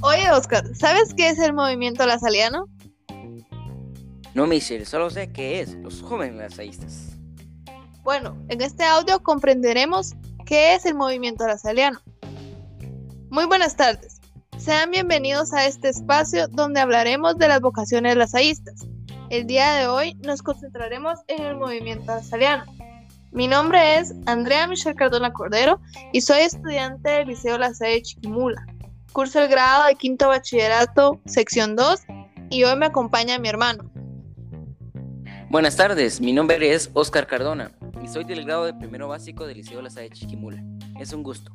Oye, Oscar, ¿sabes qué es el movimiento lasaliano? No, Michelle, solo sé qué es los jóvenes lasaístas. Bueno, en este audio comprenderemos qué es el movimiento lasaliano. Muy buenas tardes. Sean bienvenidos a este espacio donde hablaremos de las vocaciones lasaístas. El día de hoy nos concentraremos en el movimiento lasaliano. Mi nombre es Andrea Michelle Cardona Cordero y soy estudiante del Liceo La Salle Chiquimula. Curso el grado de quinto bachillerato, sección 2, y hoy me acompaña mi hermano. Buenas tardes, mi nombre es Oscar Cardona y soy del grado de primero básico del Liceo La Salle Chiquimula. Es un gusto.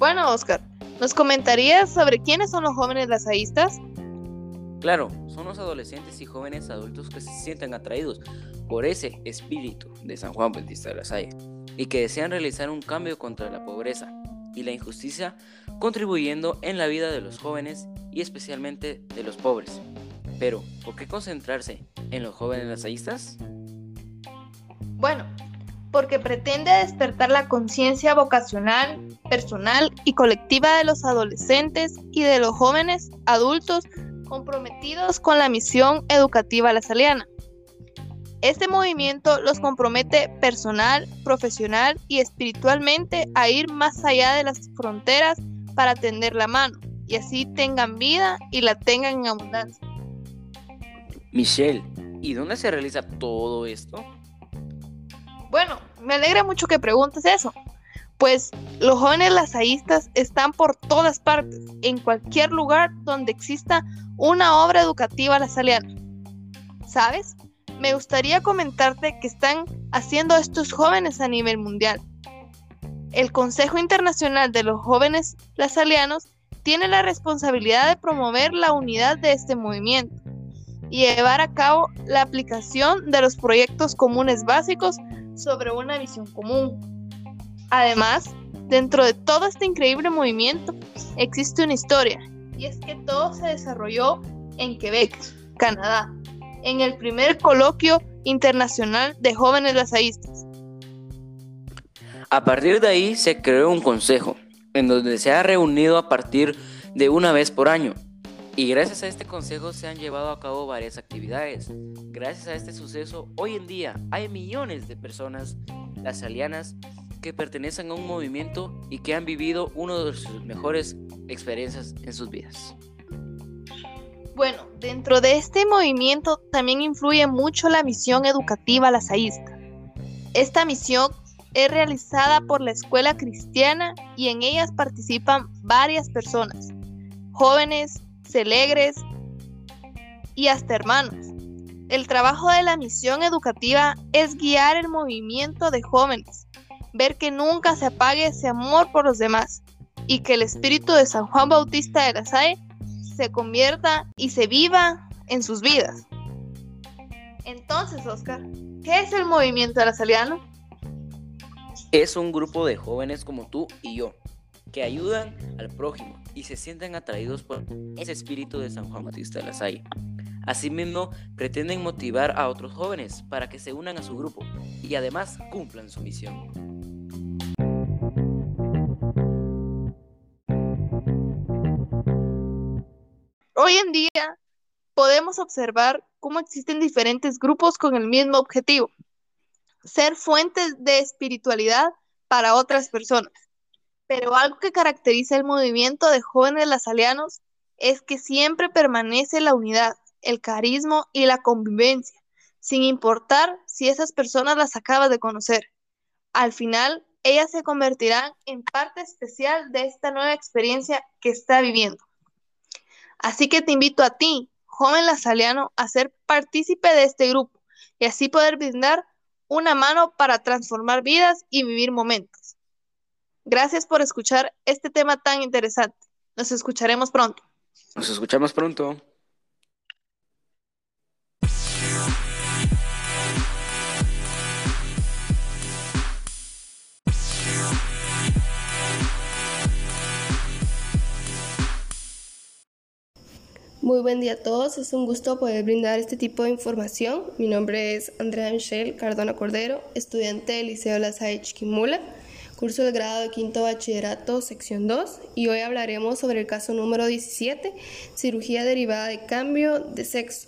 Bueno, Oscar, ¿nos comentarías sobre quiénes son los jóvenes lasaístas? Claro, son los adolescentes y jóvenes adultos que se sienten atraídos por ese espíritu de San Juan Bautista de la Salle y que desean realizar un cambio contra la pobreza y la injusticia, contribuyendo en la vida de los jóvenes y especialmente de los pobres. Pero, ¿por qué concentrarse en los jóvenes lasaístas? Bueno, porque pretende despertar la conciencia vocacional, personal y colectiva de los adolescentes y de los jóvenes adultos comprometidos con la misión educativa lasaliana. Este movimiento los compromete personal, profesional y espiritualmente a ir más allá de las fronteras para tender la mano y así tengan vida y la tengan en abundancia. Michelle, ¿y dónde se realiza todo esto? Bueno, me alegra mucho que preguntes eso, pues los jóvenes lasaístas están por todas partes, en cualquier lugar donde exista una obra educativa lasaliana. ¿Sabes? Me gustaría comentarte que están haciendo estos jóvenes a nivel mundial. El Consejo Internacional de los Jóvenes Lasalianos tiene la responsabilidad de promover la unidad de este movimiento y llevar a cabo la aplicación de los proyectos comunes básicos sobre una visión común. Además, dentro de todo este increíble movimiento existe una historia, y es que todo se desarrolló en Quebec, Canadá, en el primer coloquio internacional de jóvenes lasaístas. A partir de ahí se creó un consejo, en donde se ha reunido a partir de una vez por año. Y gracias a este consejo se han llevado a cabo varias actividades. Gracias a este suceso, hoy en día hay millones de personas lasalianas que pertenecen a un movimiento y que han vivido una de sus mejores experiencias en sus vidas. Bueno, dentro de este movimiento también influye mucho la misión educativa lasaísta. Esta misión es realizada por la escuela cristiana y en ellas participan varias personas, jóvenes, celegres y hasta hermanos. El trabajo de la misión educativa es guiar el movimiento de jóvenes, ver que nunca se apague ese amor por los demás y que el espíritu de San Juan Bautista de la Salle se convierta y se viva en sus vidas. Entonces, Oscar, ¿qué es el movimiento lasaliano? Es un grupo de jóvenes como tú y yo, que ayudan al prójimo y se sienten atraídos por ese espíritu de San Juan Bautista de la Salle. Asimismo, pretenden motivar a otros jóvenes para que se unan a su grupo y además cumplan su misión. Hoy en día podemos observar cómo existen diferentes grupos con el mismo objetivo, ser fuentes de espiritualidad para otras personas. Pero algo que caracteriza el movimiento de jóvenes lasalianos es que siempre permanece la unidad, el carisma y la convivencia, sin importar si esas personas las acabas de conocer. Al final, ellas se convertirán en parte especial de esta nueva experiencia que está viviendo. Así que te invito a ti, joven lasaliano, a ser partícipe de este grupo y así poder brindar una mano para transformar vidas y vivir momentos. Gracias por escuchar este tema tan interesante. Nos escucharemos pronto. Nos escuchamos pronto. Muy buen día a todos, es un gusto poder brindar este tipo de información. Mi nombre es Andrea Michelle Cardona Cordero, estudiante del Liceo La Salle Chiquimula curso del grado de quinto bachillerato, sección 2, y hoy hablaremos sobre el caso número 17, cirugía derivada de cambio de sexo.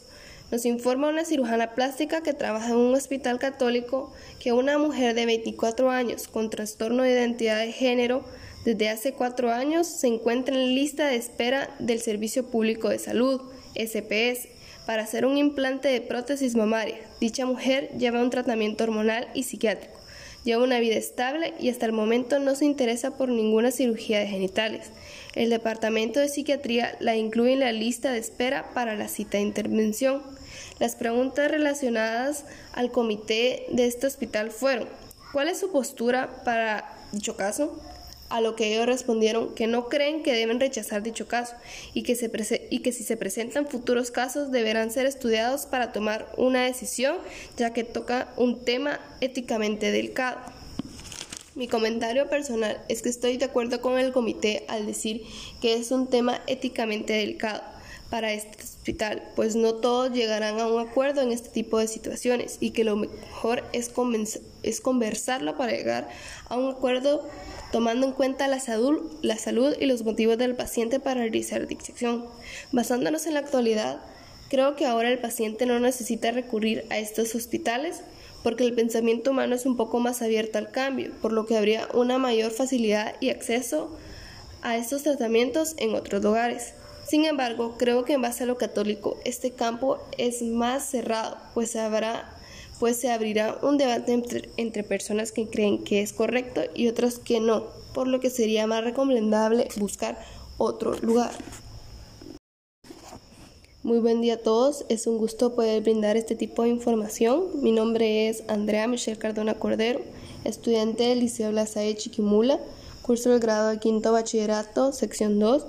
Nos informa una cirujana plástica que trabaja en un hospital católico que una mujer de 24 años con trastorno de identidad de género desde hace cuatro años se encuentra en lista de espera del Servicio Público de Salud, SPS, para hacer un implante de prótesis mamaria. Dicha mujer lleva un tratamiento hormonal y psiquiátrico. Lleva una vida estable y hasta el momento no se interesa por ninguna cirugía de genitales. El Departamento de Psiquiatría la incluye en la lista de espera para la cita de intervención. Las preguntas relacionadas al comité de este hospital fueron, ¿cuál es su postura para dicho caso? A lo que ellos respondieron que no creen que deben rechazar dicho caso y que, si se presentan futuros casos deberán ser estudiados para tomar una decisión ya que toca un tema éticamente delicado. Mi comentario personal es que estoy de acuerdo con el comité al decir que es un tema éticamente delicado para este hospital, pues no todos llegarán a un acuerdo en este tipo de situaciones y que lo mejor es, es conversarlo para llegar a un acuerdo tomando en cuenta la salud, la salud y los motivos del paciente para realizar disección. Basándonos en la actualidad, creo que ahora el paciente no necesita recurrir a estos hospitales porque el pensamiento humano es un poco más abierto al cambio, por lo que habría una mayor facilidad y acceso a estos tratamientos en otros lugares. Sin embargo, creo que en base a lo católico, este campo es más cerrado, pues habrá pues se abrirá un debate entre, personas que creen que es correcto y otras que no, por lo que sería más recomendable buscar otro lugar. Muy buen día a todos, es un gusto poder brindar este tipo de información. Mi nombre es Andrea Michelle Cardona Cordero, estudiante del Liceo La Salle Chiquimula, curso del grado de quinto bachillerato, sección 2,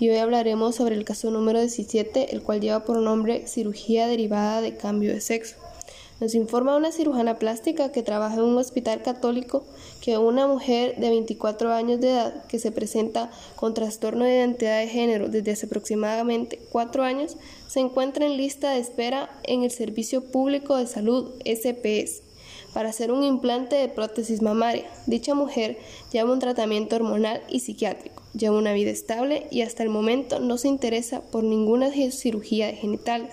y hoy hablaremos sobre el caso número 17, el cual lleva por nombre cirugía derivada de cambio de sexo. Nos informa una cirujana plástica que trabaja en un hospital católico que una mujer de 24 años de edad que se presenta con trastorno de identidad de género desde hace aproximadamente cuatro años se encuentra en lista de espera en el Servicio Público de Salud SPS para hacer un implante de prótesis mamaria. Dicha mujer lleva un tratamiento hormonal y psiquiátrico, lleva una vida estable y hasta el momento no se interesa por ninguna cirugía de genitales.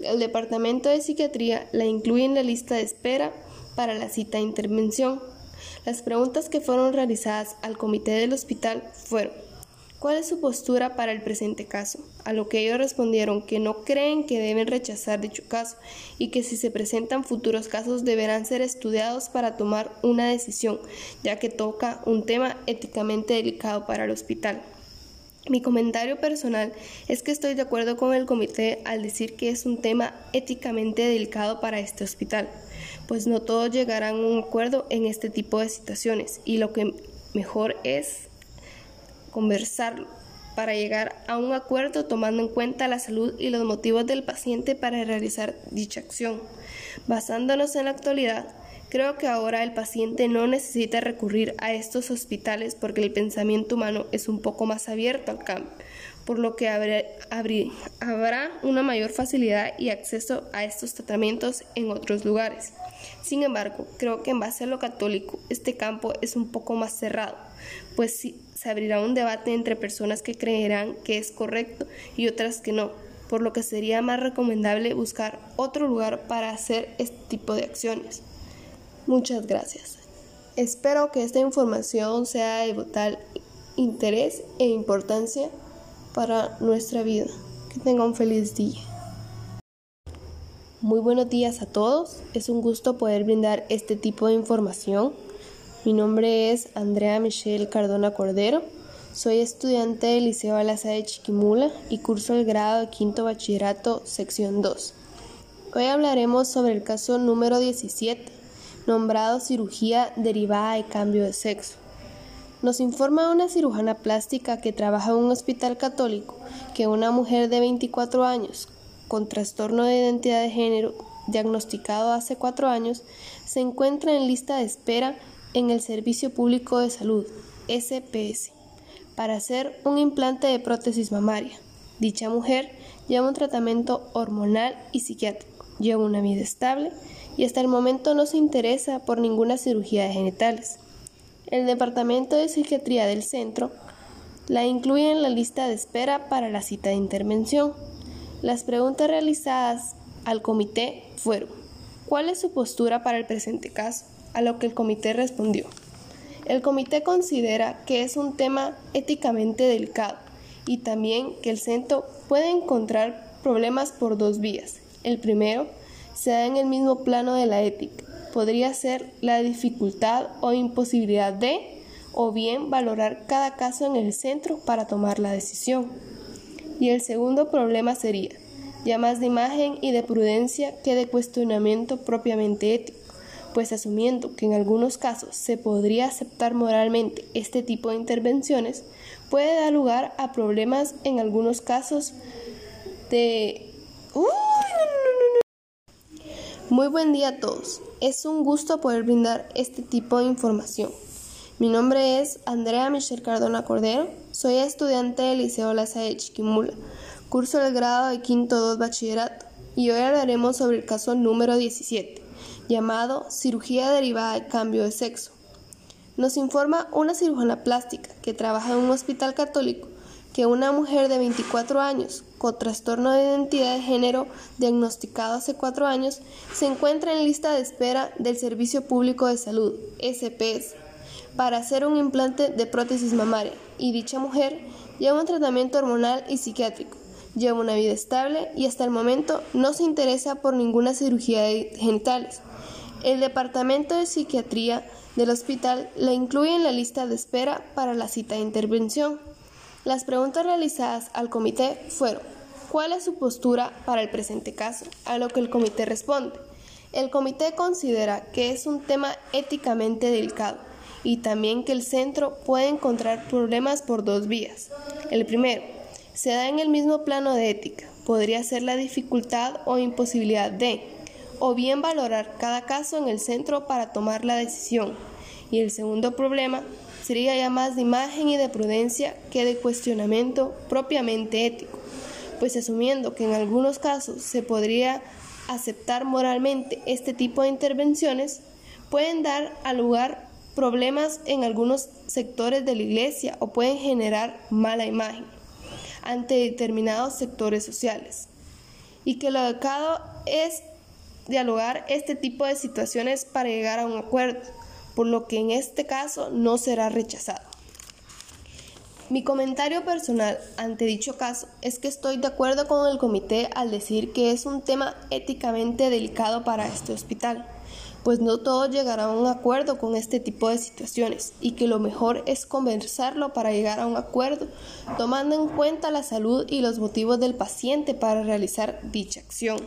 El Departamento de Psiquiatría la incluye en la lista de espera para la cita de intervención. Las preguntas que fueron realizadas al comité del hospital fueron ¿Cuál es su postura para el presente caso? A lo que ellos respondieron que no creen que deben rechazar dicho caso y que si se presentan futuros casos deberán ser estudiados para tomar una decisión, ya que toca un tema éticamente delicado para el hospital. Mi comentario personal es que estoy de acuerdo con el comité al decir que es un tema éticamente delicado para este hospital, pues no todos llegarán a un acuerdo en este tipo de situaciones y lo que mejor es conversarlo para llegar a un acuerdo tomando en cuenta la salud y los motivos del paciente para realizar dicha acción. Basándonos en la actualidad, Creo que ahora el paciente no necesita recurrir a estos hospitales porque el pensamiento humano es un poco más abierto al cambio, por lo que habrá una mayor facilidad y acceso a estos tratamientos en otros lugares. Sin embargo, creo que en base a lo católico, este campo es un poco más cerrado, pues se abrirá un debate entre personas que creerán que es correcto y otras que no, por lo que sería más recomendable buscar otro lugar para hacer este tipo de acciones. Muchas gracias. Espero que esta información sea de vital interés e importancia para nuestra vida. Que tenga un feliz día. Muy buenos días a todos. Es un gusto poder brindar este tipo de información. Mi nombre es Andrea Michelle Cardona Cordero. Soy estudiante del Liceo Alaza de Chiquimula y curso el grado de quinto bachillerato, sección 2. Hoy hablaremos sobre el caso número 17 nombrado cirugía derivada de cambio de sexo. Nos informa una cirujana plástica que trabaja en un hospital católico que una mujer de 24 años con trastorno de identidad de género diagnosticado hace cuatro años se encuentra en lista de espera en el Servicio Público de Salud, SPS, para hacer un implante de prótesis mamaria. Dicha mujer lleva un tratamiento hormonal y psiquiátrico, lleva una vida estable y hasta el momento no se interesa por ninguna cirugía de genitales. El Departamento de Psiquiatría del centro la incluye en la lista de espera para la cita de intervención. Las preguntas realizadas al comité fueron ¿Cuál es su postura para el presente caso? A lo que el comité respondió. El comité considera que es un tema éticamente delicado y también que el centro puede encontrar problemas por dos vías. El primero se da en el mismo plano de la ética. Podría ser la dificultad o imposibilidad de, o bien valorar cada caso en el centro para tomar la decisión. Y el segundo problema sería ya más de imagen y de prudencia que de cuestionamiento propiamente ético, pues asumiendo que en algunos casos se podría aceptar moralmente este tipo de intervenciones, puede dar lugar a problemas en algunos casos de... Muy buen día a todos. Es un gusto poder brindar este tipo de información. Mi nombre es Andrea Michelle Cardona Cordero. Soy estudiante del Liceo La de Chiquimula, curso del grado de quinto 2 bachillerato, y hoy hablaremos sobre el caso número 17, llamado cirugía derivada de cambio de sexo. Nos informa una cirujana plástica que trabaja en un hospital católico que una mujer de 24 años con trastorno de identidad de género diagnosticado hace cuatro años se encuentra en lista de espera del Servicio Público de Salud, SPS, para hacer un implante de prótesis mamaria y dicha mujer lleva un tratamiento hormonal y psiquiátrico, lleva una vida estable y hasta el momento no se interesa por ninguna cirugía de genitales. El Departamento de Psiquiatría del hospital la incluye en la lista de espera para la cita de intervención. Las preguntas realizadas al comité fueron ¿Cuál es su postura para el presente caso? A lo que el comité responde. El comité considera que es un tema éticamente delicado y también que el centro puede encontrar problemas por dos vías. El primero, se da en el mismo plano de ética. Podría ser la dificultad o imposibilidad de o bien valorar cada caso en el centro para tomar la decisión. Y el segundo problema sería ya más de imagen y de prudencia que de cuestionamiento propiamente ético, pues asumiendo que en algunos casos se podría aceptar moralmente este tipo de intervenciones, pueden dar a lugar problemas en algunos sectores de la iglesia o pueden generar mala imagen ante determinados sectores sociales. Y que lo adecuado es dialogar este tipo de situaciones para llegar a un acuerdo, por lo que en este caso no será rechazado. Mi comentario personal ante dicho caso es que estoy de acuerdo con el comité al decir que es un tema éticamente delicado para este hospital, pues no todos llegarán a un acuerdo con este tipo de situaciones y que lo mejor es conversarlo para llegar a un acuerdo, tomando en cuenta la salud y los motivos del paciente para realizar dicha acción.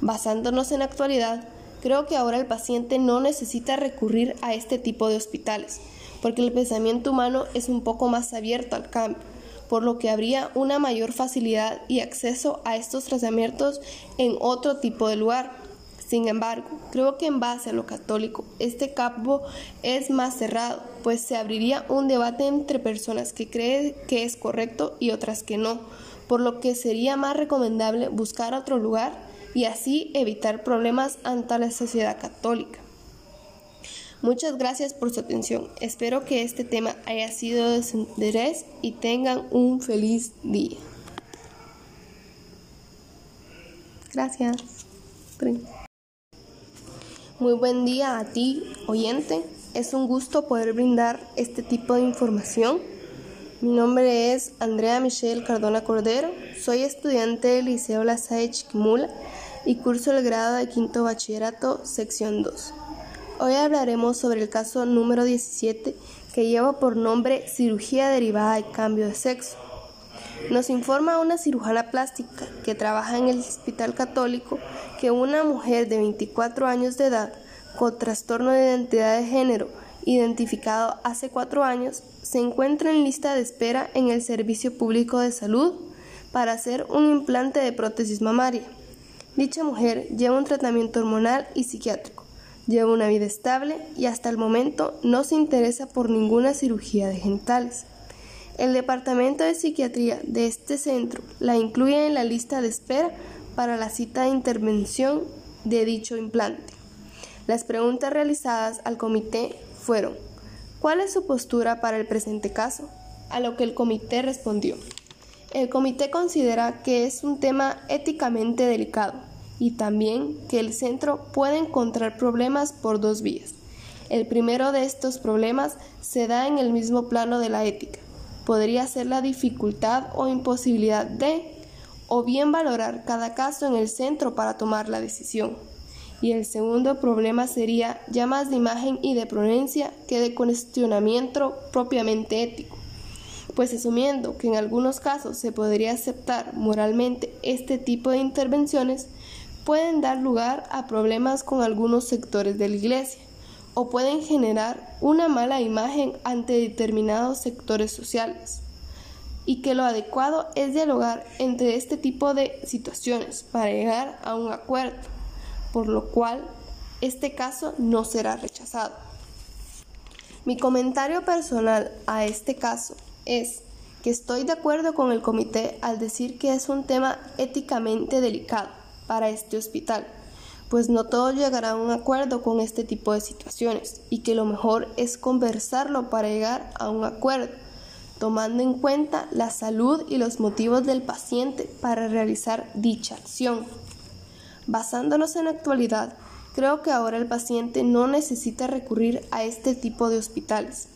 Basándonos en la actualidad, creo que ahora el paciente no necesita recurrir a este tipo de hospitales, porque el pensamiento humano es un poco más abierto al cambio, por lo que habría una mayor facilidad y acceso a estos tratamientos en otro tipo de lugar. Sin embargo, creo que en base a lo católico, este campo es más cerrado, pues se abriría un debate entre personas que creen que es correcto y otras que no, por lo que sería más recomendable buscar otro lugar y así evitar problemas ante la sociedad católica. Muchas gracias por su atención. Espero que este tema haya sido de su interés y tengan un feliz día. Gracias. Muy buen día a ti, oyente. Es un gusto poder brindar este tipo de información. Mi nombre es Andrea Michelle Cardona Cordero. Soy estudiante del Liceo La Salle Chiquimula y curso el grado de quinto bachillerato, sección 2. Hoy hablaremos sobre el caso número 17 que lleva por nombre cirugía derivada de cambio de sexo. Nos informa una cirujana plástica que trabaja en el Hospital Católico que una mujer de 24 años de edad con trastorno de identidad de género identificado hace cuatro años se encuentra en lista de espera en el Servicio Público de Salud para hacer un implante de prótesis mamaria. Dicha mujer lleva un tratamiento hormonal y psiquiátrico, lleva una vida estable y hasta el momento no se interesa por ninguna cirugía de genitales. El departamento de psiquiatría de este centro la incluye en la lista de espera para la cita de intervención de dicho implante. Las preguntas realizadas al comité fueron, ¿cuál es su postura para el presente caso? A lo que el comité respondió. El comité considera que es un tema éticamente delicado y también que el centro puede encontrar problemas por dos vías. El primero de estos problemas se da en el mismo plano de la ética. Podría ser la dificultad o imposibilidad de, o bien valorar cada caso en el centro para tomar la decisión. Y el segundo problema sería ya más de imagen y de prudencia que de cuestionamiento propiamente ético. Pues asumiendo que en algunos casos se podría aceptar moralmente este tipo de intervenciones, pueden dar lugar a problemas con algunos sectores de la Iglesia o pueden generar una mala imagen ante determinados sectores sociales y que lo adecuado es dialogar entre este tipo de situaciones para llegar a un acuerdo, por lo cual este caso no será rechazado. Mi comentario personal a este caso es que estoy de acuerdo con el comité al decir que es un tema éticamente delicado para este hospital pues no todos llegarán a un acuerdo con este tipo de situaciones y que lo mejor es conversarlo para llegar a un acuerdo, tomando en cuenta la salud y los motivos del paciente para realizar dicha acción. Basándonos en la actualidad, creo que ahora el paciente no necesita recurrir a este tipo de hospitales,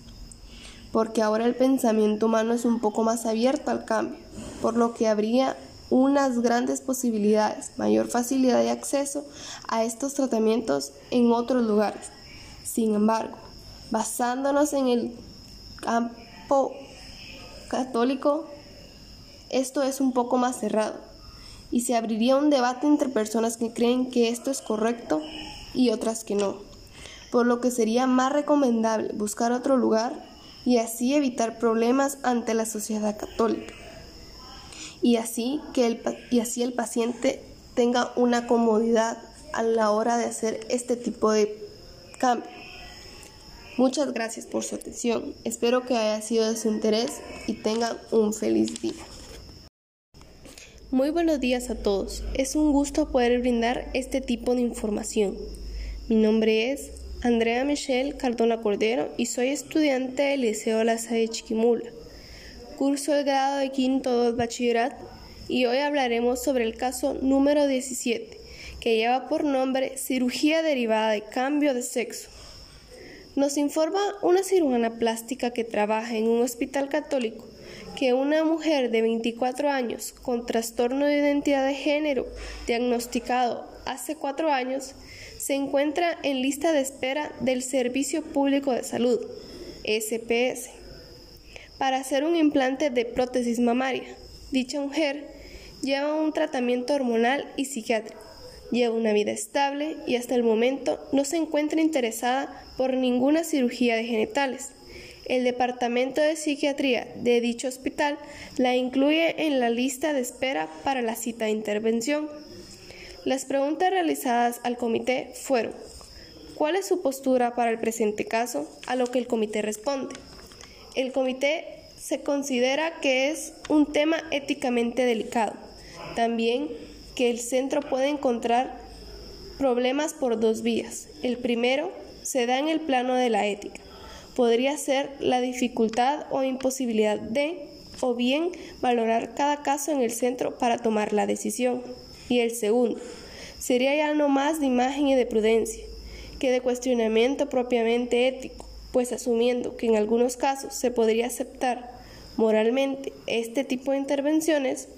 porque ahora el pensamiento humano es un poco más abierto al cambio, por lo que habría unas grandes posibilidades, mayor facilidad de acceso a estos tratamientos en otros lugares. Sin embargo, basándonos en el campo católico, esto es un poco más cerrado y se abriría un debate entre personas que creen que esto es correcto y otras que no, por lo que sería más recomendable buscar otro lugar y así evitar problemas ante la sociedad católica y así, que el, y así el paciente tenga una comodidad a la hora de hacer este tipo de cambio. Muchas gracias por su atención. Espero que haya sido de su interés y tengan un feliz día. Muy buenos días a todos. Es un gusto poder brindar este tipo de información. Mi nombre es Andrea Michelle Cardona Cordero y soy estudiante del Liceo La Salle Chiquimula curso el grado de quinto 2 bachillerato y hoy hablaremos sobre el caso número 17, que lleva por nombre cirugía derivada de cambio de sexo. Nos informa una cirujana plástica que trabaja en un hospital católico que una mujer de 24 años con trastorno de identidad de género diagnosticado hace cuatro años se encuentra en lista de espera del Servicio Público de Salud, SPS para hacer un implante de prótesis mamaria. Dicha mujer lleva un tratamiento hormonal y psiquiátrico, lleva una vida estable y hasta el momento no se encuentra interesada por ninguna cirugía de genitales. El departamento de psiquiatría de dicho hospital la incluye en la lista de espera para la cita de intervención. Las preguntas realizadas al comité fueron ¿Cuál es su postura para el presente caso? A lo que el comité responde. El comité se considera que es un tema éticamente delicado. También que el centro puede encontrar problemas por dos vías. El primero se da en el plano de la ética. Podría ser la dificultad o imposibilidad de, o bien valorar cada caso en el centro para tomar la decisión. Y el segundo sería ya no más de imagen y de prudencia, que de cuestionamiento propiamente ético pues asumiendo que en algunos casos se podría aceptar moralmente este tipo de intervenciones,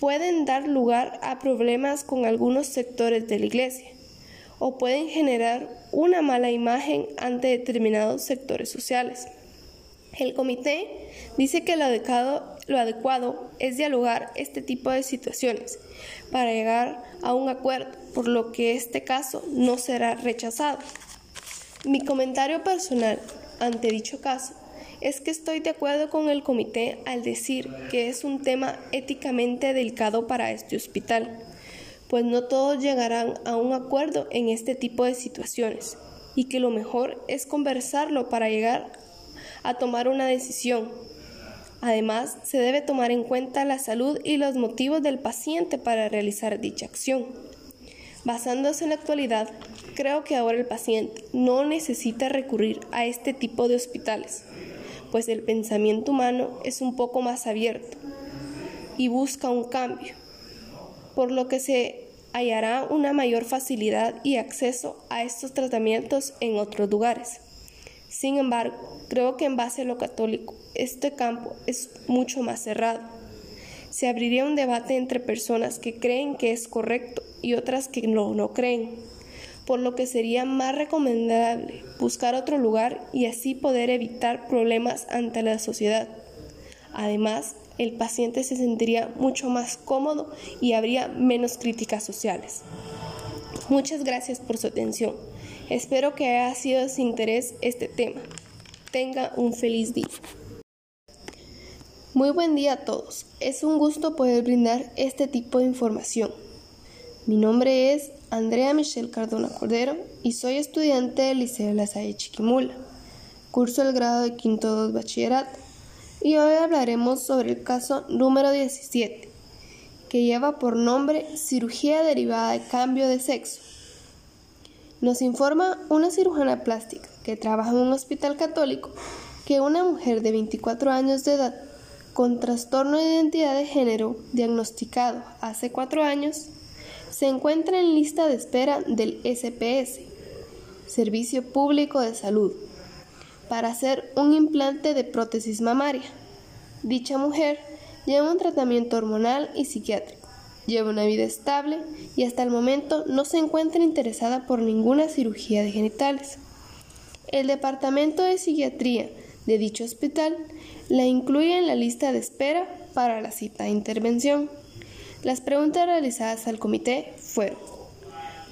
pueden dar lugar a problemas con algunos sectores de la Iglesia o pueden generar una mala imagen ante determinados sectores sociales. El comité dice que lo adecuado, lo adecuado es dialogar este tipo de situaciones para llegar a un acuerdo, por lo que este caso no será rechazado. Mi comentario personal ante dicho caso es que estoy de acuerdo con el comité al decir que es un tema éticamente delicado para este hospital, pues no todos llegarán a un acuerdo en este tipo de situaciones y que lo mejor es conversarlo para llegar a tomar una decisión. Además, se debe tomar en cuenta la salud y los motivos del paciente para realizar dicha acción. Basándose en la actualidad, creo que ahora el paciente no necesita recurrir a este tipo de hospitales, pues el pensamiento humano es un poco más abierto y busca un cambio, por lo que se hallará una mayor facilidad y acceso a estos tratamientos en otros lugares. Sin embargo, creo que en base a lo católico, este campo es mucho más cerrado. Se abriría un debate entre personas que creen que es correcto y otras que no, no creen, por lo que sería más recomendable buscar otro lugar y así poder evitar problemas ante la sociedad. Además, el paciente se sentiría mucho más cómodo y habría menos críticas sociales. Muchas gracias por su atención. Espero que haya sido de su interés este tema. Tenga un feliz día. Muy buen día a todos. Es un gusto poder brindar este tipo de información. Mi nombre es Andrea Michelle Cardona Cordero y soy estudiante del Liceo de La Salle Chiquimula. Curso el grado de quinto 2 bachillerato y hoy hablaremos sobre el caso número 17, que lleva por nombre cirugía derivada de cambio de sexo. Nos informa una cirujana plástica que trabaja en un hospital católico que una mujer de 24 años de edad con trastorno de identidad de género diagnosticado hace cuatro años, se encuentra en lista de espera del SPS, Servicio Público de Salud, para hacer un implante de prótesis mamaria. Dicha mujer lleva un tratamiento hormonal y psiquiátrico, lleva una vida estable y hasta el momento no se encuentra interesada por ninguna cirugía de genitales. El Departamento de Psiquiatría de dicho hospital la incluye en la lista de espera para la cita de intervención. Las preguntas realizadas al comité fueron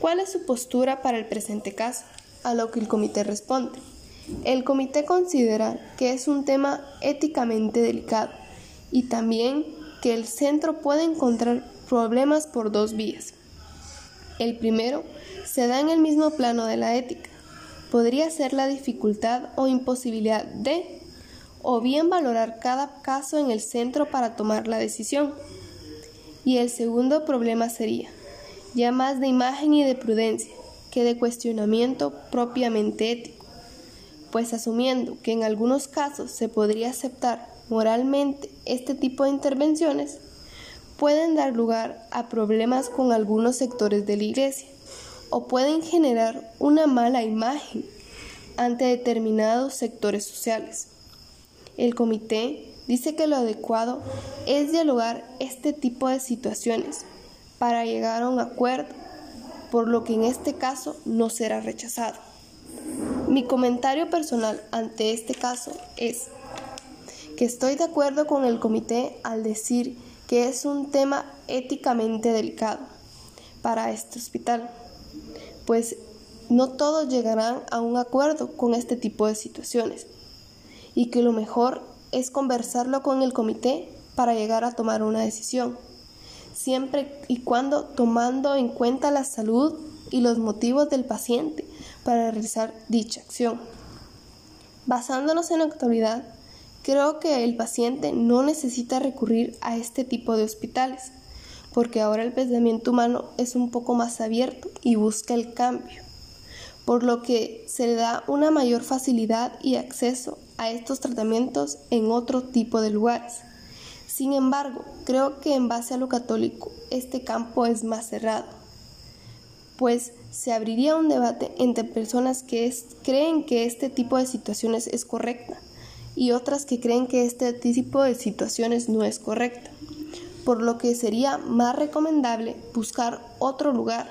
¿Cuál es su postura para el presente caso? A lo que el comité responde. El comité considera que es un tema éticamente delicado y también que el centro puede encontrar problemas por dos vías. El primero se da en el mismo plano de la ética. Podría ser la dificultad o imposibilidad de o bien valorar cada caso en el centro para tomar la decisión. Y el segundo problema sería, ya más de imagen y de prudencia, que de cuestionamiento propiamente ético, pues asumiendo que en algunos casos se podría aceptar moralmente este tipo de intervenciones, pueden dar lugar a problemas con algunos sectores de la Iglesia o pueden generar una mala imagen ante determinados sectores sociales. El comité dice que lo adecuado es dialogar este tipo de situaciones para llegar a un acuerdo, por lo que en este caso no será rechazado. Mi comentario personal ante este caso es que estoy de acuerdo con el comité al decir que es un tema éticamente delicado para este hospital, pues no todos llegarán a un acuerdo con este tipo de situaciones y que lo mejor es conversarlo con el comité para llegar a tomar una decisión, siempre y cuando tomando en cuenta la salud y los motivos del paciente para realizar dicha acción. Basándonos en la actualidad, creo que el paciente no necesita recurrir a este tipo de hospitales, porque ahora el pensamiento humano es un poco más abierto y busca el cambio por lo que se le da una mayor facilidad y acceso a estos tratamientos en otro tipo de lugares. Sin embargo, creo que en base a lo católico, este campo es más cerrado, pues se abriría un debate entre personas que creen que este tipo de situaciones es correcta y otras que creen que este tipo de situaciones no es correcta, por lo que sería más recomendable buscar otro lugar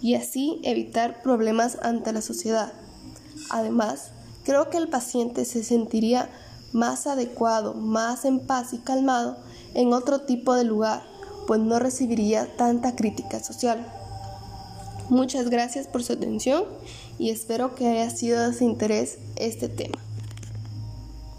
y así evitar problemas ante la sociedad. Además, creo que el paciente se sentiría más adecuado, más en paz y calmado en otro tipo de lugar, pues no recibiría tanta crítica social. Muchas gracias por su atención y espero que haya sido de su interés este tema.